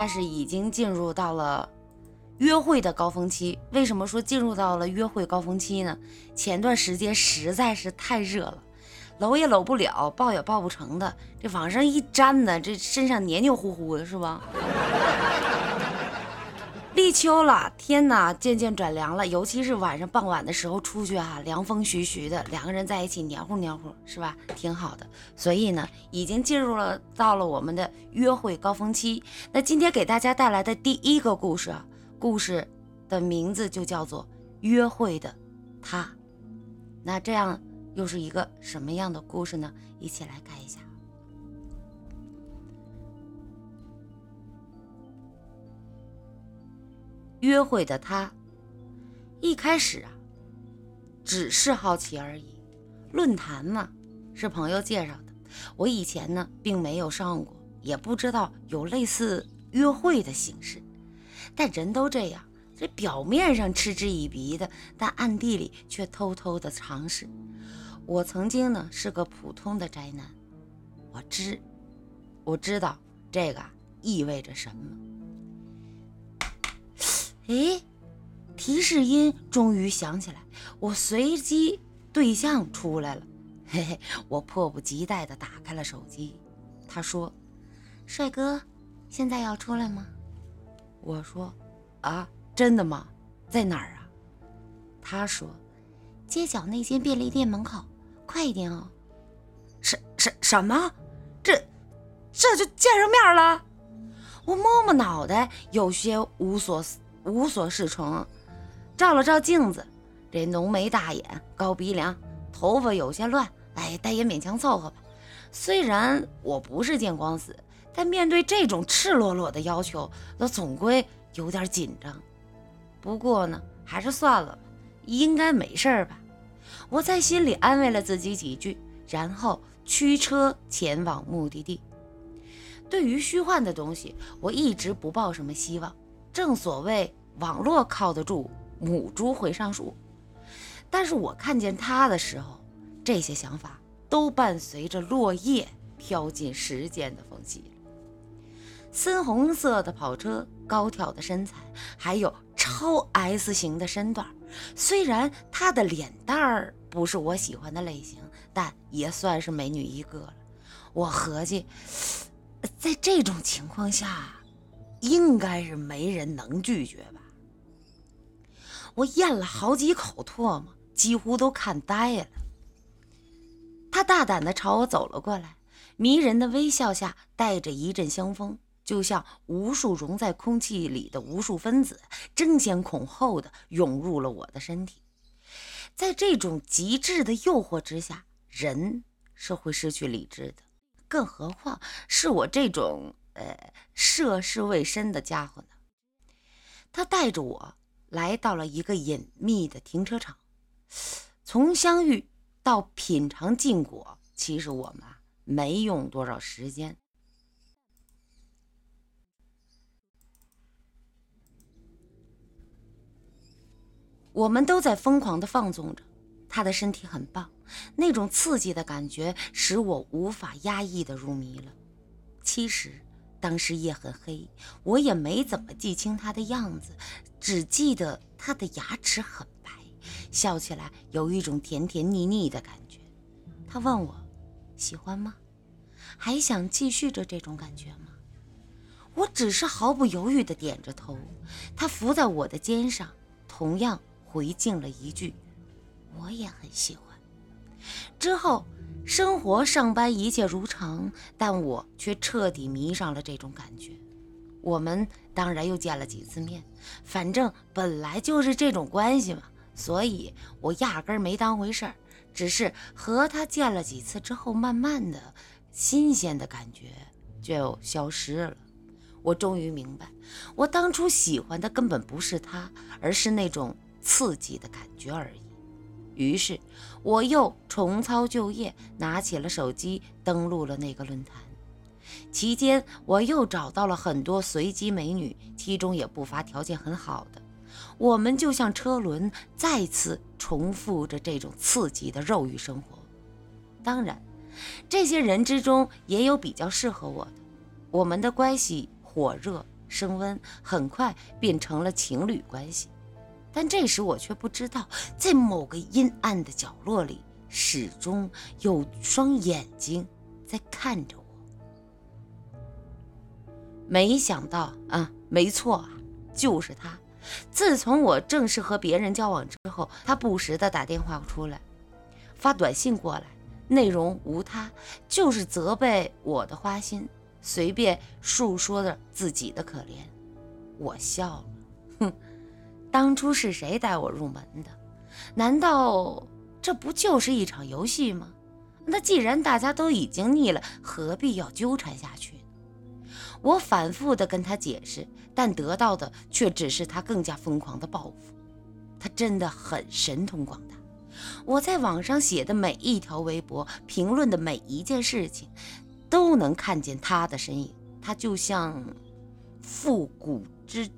但是已经进入到了约会的高峰期。为什么说进入到了约会高峰期呢？前段时间实在是太热了，搂也搂不了，抱也抱不成的。这往上一粘呢，这身上黏黏糊糊的，是吧？立秋了，天呐，渐渐转凉了，尤其是晚上傍晚的时候出去啊，凉风徐徐的，两个人在一起黏糊黏糊，是吧？挺好的。所以呢，已经进入了到了我们的约会高峰期。那今天给大家带来的第一个故事，故事的名字就叫做《约会的他》。那这样又是一个什么样的故事呢？一起来看一下。约会的他，一开始啊，只是好奇而已。论坛嘛，是朋友介绍的。我以前呢，并没有上过，也不知道有类似约会的形式。但人都这样，这表面上嗤之以鼻的，但暗地里却偷偷的尝试。我曾经呢，是个普通的宅男，我知，我知道这个意味着什么。哎，提示音终于响起来，我随机对象出来了，嘿嘿，我迫不及待地打开了手机。他说：“帅哥，现在要出来吗？”我说：“啊，真的吗？在哪儿啊？”他说：“街角那间便利店门口，快一点哦。”什什什么？这这就见上面了？我摸摸脑袋，有些无所思。无所适从，照了照镜子，这浓眉大眼、高鼻梁，头发有些乱，哎，但也勉强凑合吧。虽然我不是见光死，但面对这种赤裸裸的要求，那总归有点紧张。不过呢，还是算了吧，应该没事吧。我在心里安慰了自己几句，然后驱车前往目的地。对于虚幻的东西，我一直不抱什么希望。正所谓。网络靠得住，母猪会上树。但是我看见他的时候，这些想法都伴随着落叶飘进时间的缝隙深红色的跑车，高挑的身材，还有超 S 型的身段。虽然她的脸蛋儿不是我喜欢的类型，但也算是美女一个了。我合计，在这种情况下，应该是没人能拒绝吧。我咽了好几口唾沫，几乎都看呆了。他大胆地朝我走了过来，迷人的微笑下带着一阵香风，就像无数融在空气里的无数分子，争先恐后地涌入了我的身体。在这种极致的诱惑之下，人是会失去理智的，更何况是我这种呃涉世未深的家伙呢？他带着我。来到了一个隐秘的停车场，从相遇到品尝禁果，其实我们没用多少时间。我们都在疯狂的放纵着，他的身体很棒，那种刺激的感觉使我无法压抑的入迷了。其实。当时夜很黑，我也没怎么记清他的样子，只记得他的牙齿很白，笑起来有一种甜甜腻腻的感觉。他问我喜欢吗？还想继续着这种感觉吗？我只是毫不犹豫地点着头。他伏在我的肩上，同样回敬了一句：“我也很喜欢。”之后。生活、上班一切如常，但我却彻底迷上了这种感觉。我们当然又见了几次面，反正本来就是这种关系嘛，所以我压根儿没当回事儿。只是和他见了几次之后，慢慢的，新鲜的感觉就消失了。我终于明白，我当初喜欢的根本不是他，而是那种刺激的感觉而已。于是，我又重操旧业，拿起了手机，登录了那个论坛。期间，我又找到了很多随机美女，其中也不乏条件很好的。我们就像车轮，再次重复着这种刺激的肉欲生活。当然，这些人之中也有比较适合我的。我们的关系火热，升温，很快变成了情侣关系。但这时我却不知道，在某个阴暗的角落里，始终有双眼睛在看着我。没想到啊，没错啊，就是他。自从我正式和别人交往之后，他不时的打电话出来，发短信过来，内容无他，就是责备我的花心，随便述说着自己的可怜。我笑了，哼。当初是谁带我入门的？难道这不就是一场游戏吗？那既然大家都已经腻了，何必要纠缠下去呢？我反复的跟他解释，但得到的却只是他更加疯狂的报复。他真的很神通广大。我在网上写的每一条微博，评论的每一件事情，都能看见他的身影。他就像复古之。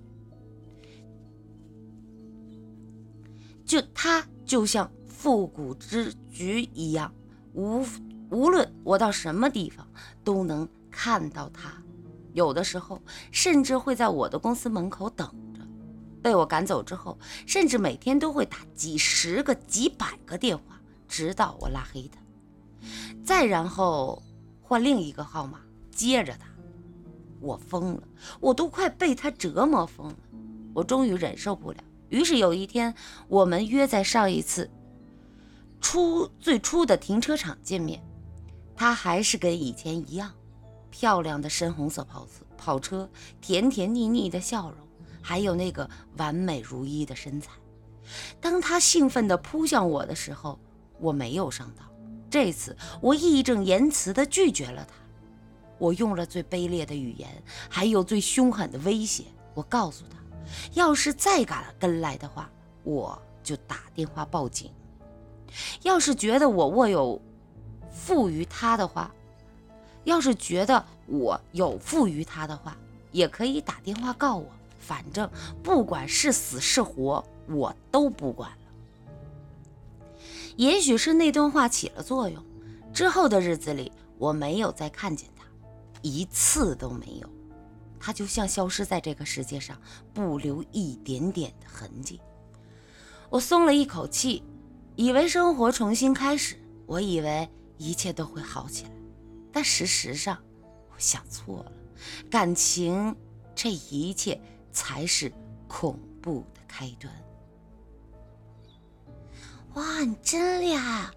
就他就像复古之局一样，无无论我到什么地方都能看到他。有的时候甚至会在我的公司门口等着。被我赶走之后，甚至每天都会打几十个、几百个电话，直到我拉黑他。再然后换另一个号码接着打。我疯了，我都快被他折磨疯了。我终于忍受不了。于是有一天，我们约在上一次初最初的停车场见面。他还是跟以前一样，漂亮的深红色跑车，跑车，甜甜腻腻的笑容，还有那个完美如一的身材。当他兴奋地扑向我的时候，我没有上当。这次我义正言辞地拒绝了他。我用了最卑劣的语言，还有最凶狠的威胁。我告诉他。要是再敢跟来的话，我就打电话报警。要是觉得我握有负于他的话，要是觉得我有负于他的话，也可以打电话告我。反正不管是死是活，我都不管了。也许是那段话起了作用，之后的日子里，我没有再看见他，一次都没有。他就像消失在这个世界上，不留一点点的痕迹。我松了一口气，以为生活重新开始，我以为一切都会好起来。但事实上，我想错了。感情，这一切才是恐怖的开端。哇，你真厉害！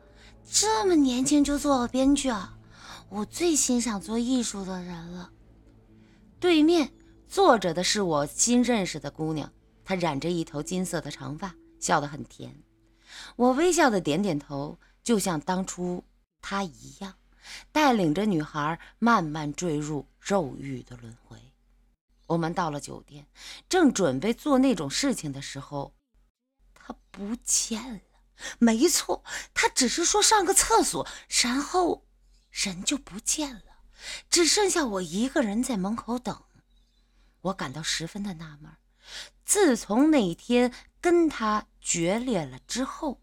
这么年轻就做了编剧啊！我最欣赏做艺术的人了。对面坐着的是我新认识的姑娘，她染着一头金色的长发，笑得很甜。我微笑的点点头，就像当初她一样，带领着女孩慢慢坠入肉欲的轮回。我们到了酒店，正准备做那种事情的时候，她不见了。没错，她只是说上个厕所，然后人就不见了。只剩下我一个人在门口等，我感到十分的纳闷。自从那天跟他决裂了之后，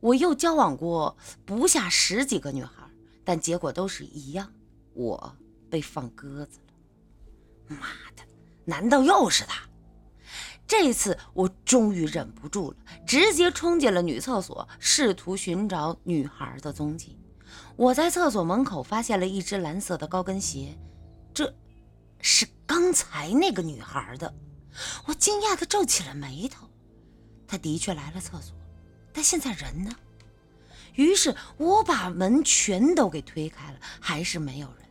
我又交往过不下十几个女孩，但结果都是一样，我被放鸽子了。妈的，难道又是他？这次我终于忍不住了，直接冲进了女厕所，试图寻找女孩的踪迹。我在厕所门口发现了一只蓝色的高跟鞋，这是刚才那个女孩的。我惊讶地皱起了眉头。她的确来了厕所，但现在人呢？于是我把门全都给推开了，还是没有人。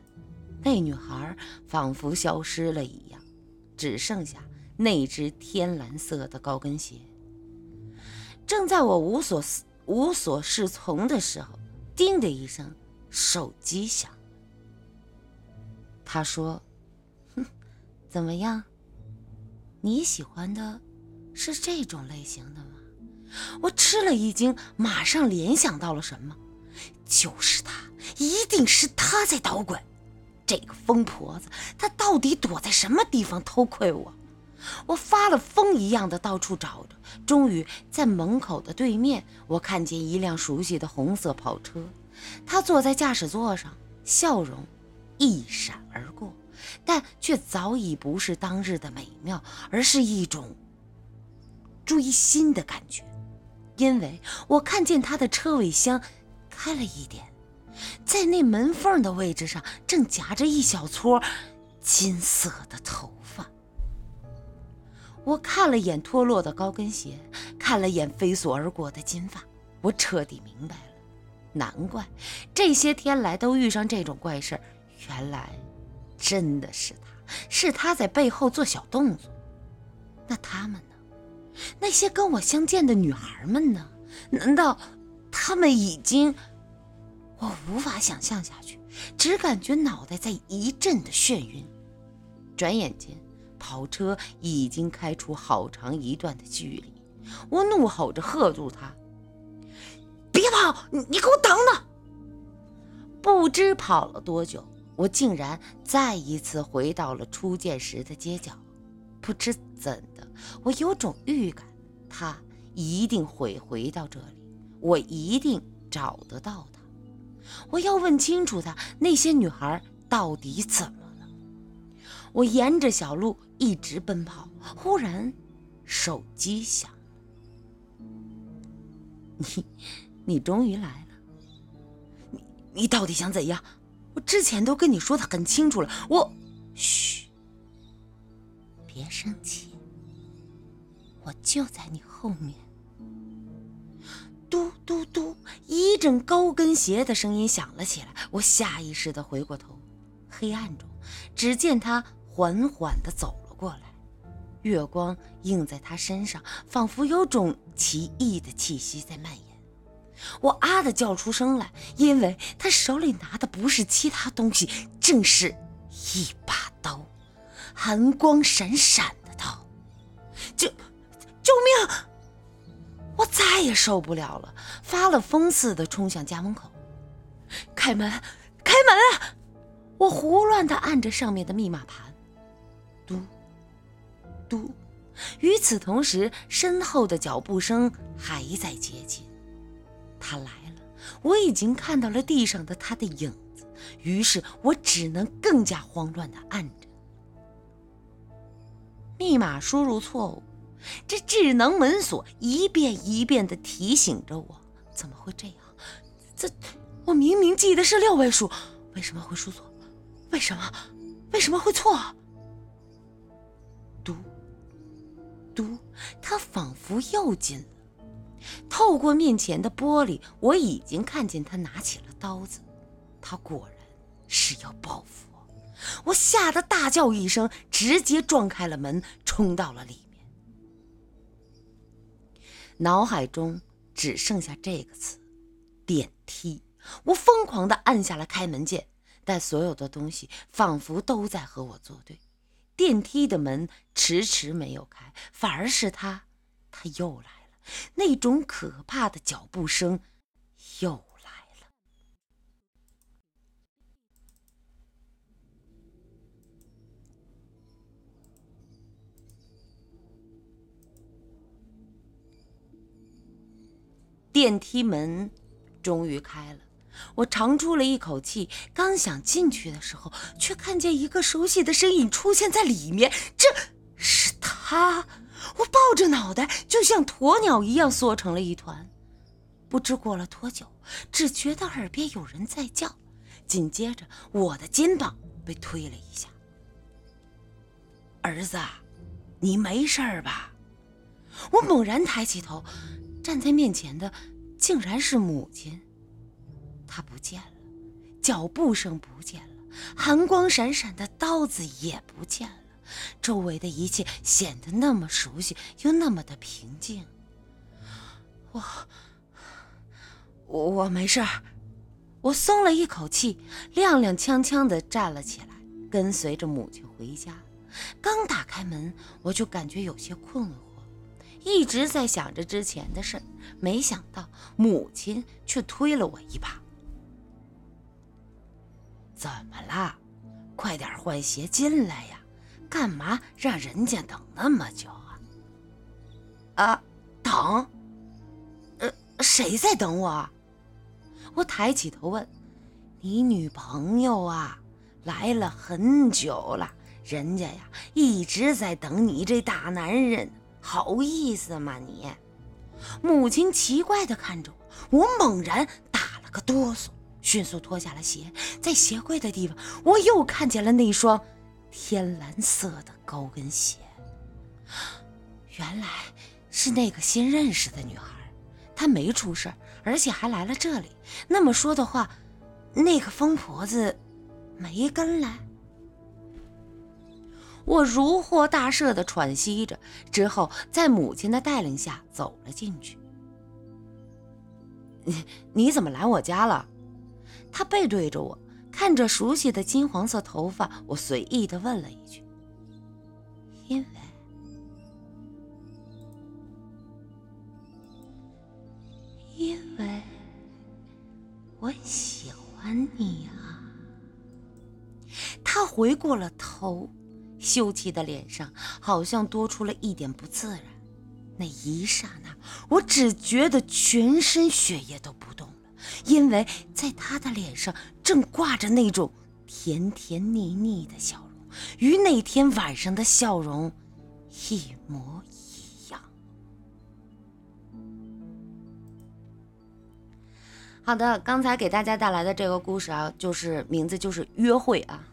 那女孩仿佛消失了一样，只剩下。那只天蓝色的高跟鞋。正在我无所无所适从的时候，叮的一声，手机响。他说：“哼，怎么样？你喜欢的是这种类型的吗？”我吃了一惊，马上联想到了什么，就是他，一定是他在捣鬼。这个疯婆子，她到底躲在什么地方偷窥我？我发了疯一样的到处找着，终于在门口的对面，我看见一辆熟悉的红色跑车。他坐在驾驶座上，笑容一闪而过，但却早已不是当日的美妙，而是一种追心的感觉。因为我看见他的车尾箱开了一点，在那门缝的位置上正夹着一小撮金色的头。我看了眼脱落的高跟鞋，看了眼飞速而过的金发，我彻底明白了。难怪这些天来都遇上这种怪事，原来真的是他，是他在背后做小动作。那他们呢？那些跟我相见的女孩们呢？难道他们已经……我无法想象下去，只感觉脑袋在一阵的眩晕。转眼间，跑车已经开出好长一段的距离，我怒吼着喝住他。别跑！你给我等等！不知跑了多久，我竟然再一次回到了初见时的街角。不知怎的，我有种预感，他一定会回到这里，我一定找得到他。我要问清楚他那些女孩到底怎。我沿着小路一直奔跑，忽然手机响。你。你终于来了，你你到底想怎样？我之前都跟你说的很清楚了。我，嘘，别生气，我就在你后面。嘟嘟嘟，一阵高跟鞋的声音响了起来。我下意识的回过头，黑暗中，只见他缓缓的走了过来，月光映在他身上，仿佛有种奇异的气息在蔓延。我啊的叫出声来，因为他手里拿的不是其他东西，正是一把刀，寒光闪闪的刀。救救命！我再也受不了了，发了疯似的冲向家门口。开门，开门啊！我胡乱的按着上面的密码盘，嘟嘟。与此同时，身后的脚步声还在接近。他来了，我已经看到了地上的他的影子，于是我只能更加慌乱的按着。密码输入错误，这智能门锁一遍一遍的提醒着我：怎么会这样？这我明明记得是六位数，为什么会输错？为什么？为什么会错？嘟，他仿佛又进了。透过面前的玻璃，我已经看见他拿起了刀子。他果然是要报复我！我吓得大叫一声，直接撞开了门，冲到了里面。脑海中只剩下这个词：电梯。我疯狂地按下了开门键，但所有的东西仿佛都在和我作对。电梯的门迟迟没有开，反而是他，他又来了。那种可怕的脚步声又来了。电梯门终于开了，我长出了一口气。刚想进去的时候，却看见一个熟悉的身影出现在里面。这是他。我抱着脑袋，就像鸵鸟一样缩成了一团。不知过了多久，只觉得耳边有人在叫，紧接着我的肩膀被推了一下。儿子，你没事吧？我猛然抬起头，站在面前的竟然是母亲。他不见了，脚步声不见了，寒光闪闪的刀子也不见了。周围的一切显得那么熟悉，又那么的平静。我，我我没事儿。我松了一口气，踉踉跄跄地站了起来，跟随着母亲回家。刚打开门，我就感觉有些困惑，一直在想着之前的事。没想到母亲却推了我一把：“怎么了？快点换鞋进来呀！”干嘛让人家等那么久啊？啊，等？呃，谁在等我？我抬起头问：“你女朋友啊，来了很久了，人家呀一直在等你这大男人，好意思吗你？母亲奇怪地看着我，我猛然打了个哆嗦，迅速脱下了鞋，在鞋柜的地方，我又看见了那双天蓝色的高跟鞋。原来是那个新认识的女孩，她没出事而且还来了这里。那么说的话，那个疯婆子没跟来。我如获大赦的喘息着，之后在母亲的带领下走了进去。你你怎么来我家了？他背对着我，看着熟悉的金黄色头发，我随意的问了一句：“因为，因为我喜欢你啊。”他回过了头。秀气的脸上好像多出了一点不自然。那一刹那，我只觉得全身血液都不动，因为在他的脸上正挂着那种甜甜腻腻的笑容，与那天晚上的笑容一模一样。好的，刚才给大家带来的这个故事啊，就是名字就是约会啊。